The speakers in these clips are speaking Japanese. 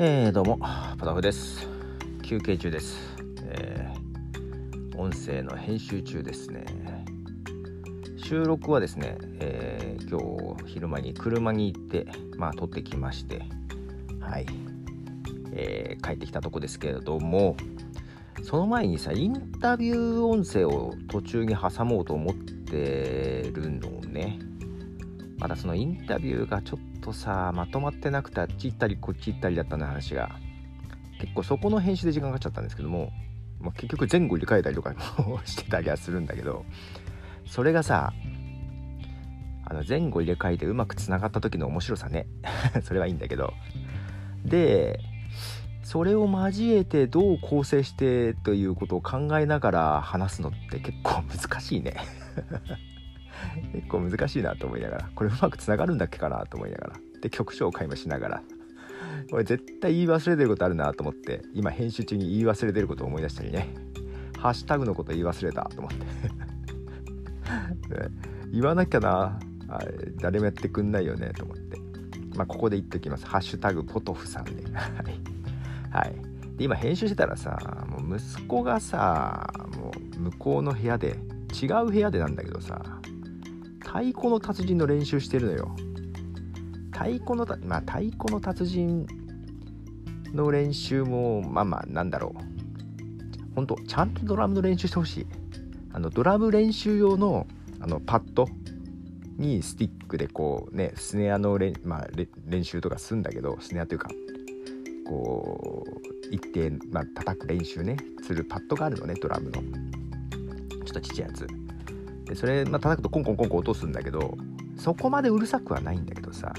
えー、どうもポタフです。休憩中です、えー、音声の編集中ですね。収録はですね、えー、今日昼間に車に行ってまあ撮ってきましてはい、えー、帰ってきたとこですけれどもその前にさインタビュー音声を途中に挟もうと思ってるのねまだそのインタビューがちょっとさまとまってなくてあっち行ったりこっち行ったりだったな話が。結構そこの編集で時間かかっちゃったんですけども、まあ、結局前後入れ替えたりとかもしてたりはするんだけどそれがさあの前後入れ替えてうまくつながった時の面白さね。それはいいんだけど。でそれを交えてどう構成してということを考えながら話すのって結構難しいね。結構難しいなと思いながらこれうまくつながるんだっけかなと思いながら。で曲紹介もしながら。これ絶対言い忘れてることあるなと思って今編集中に言い忘れてることを思い出したりね。ハッシュタグのこと言い忘れたと思って。言わなきゃな。あ誰もやってくんないよねと思って。まあここで言っておきます。ハッシュタグポトフさんで。はい。で今編集してたらさもう息子がさもう向こうの部屋で違う部屋でなんだけどさ太鼓の達人の練習してるのよ。太鼓のまあ太鼓の達人の練習もまあまあなんだろう。本当ちゃんとドラムの練習してほしい。あのドラム練習用のあのパッドにスティックでこうねスネアの練,、まあ、練習とかするんだけどスネアというかこう一定、まあ叩く練習ねするパッドがあるのねドラムの。ちょっとちっちゃいやつ。でそれ、まあ、叩くとコンコンコンコン落とすんだけどそこまでうるさくはないんだけどさ。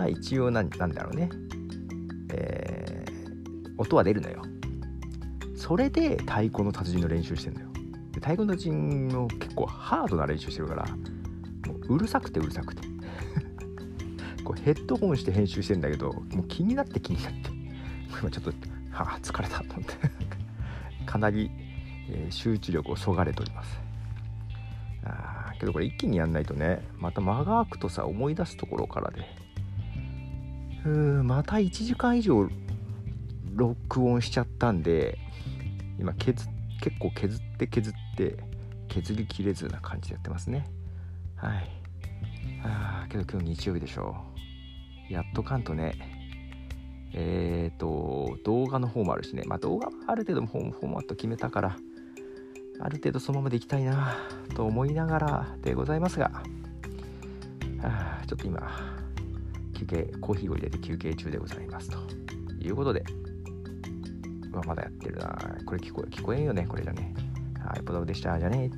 まあ一応なんだろうね。えー、音は出るのよ。それで太鼓の達人の練習してんのよ。で太鼓の達人も結構ハードな練習してるからもううるさくてうるさくて。こうヘッドホンして編集してんだけどもう気になって気になって。今ちょっとはあ疲れたと思って。かなり、えー、集中力をそがれております。けどこれ一気にやんないとねまた間が空くとさ思い出すところからで。うーんまた1時間以上録音しちゃったんで今削結構削って削って削りきれずな感じでやってますね。はい。あけど今日日曜日でしょやっとかんとね。えっ、ー、と動画の方もあるしね。まあ動画はある程度フォーマット決めたから。ある程度そのままでいきたいなと思いながらでございますがあちょっと今休憩コーヒーを入れて休憩中でございますということで、まあ、まだやってるなこれ聞こえ聞こえんよねこれじゃね。はいポトフでしたじゃね。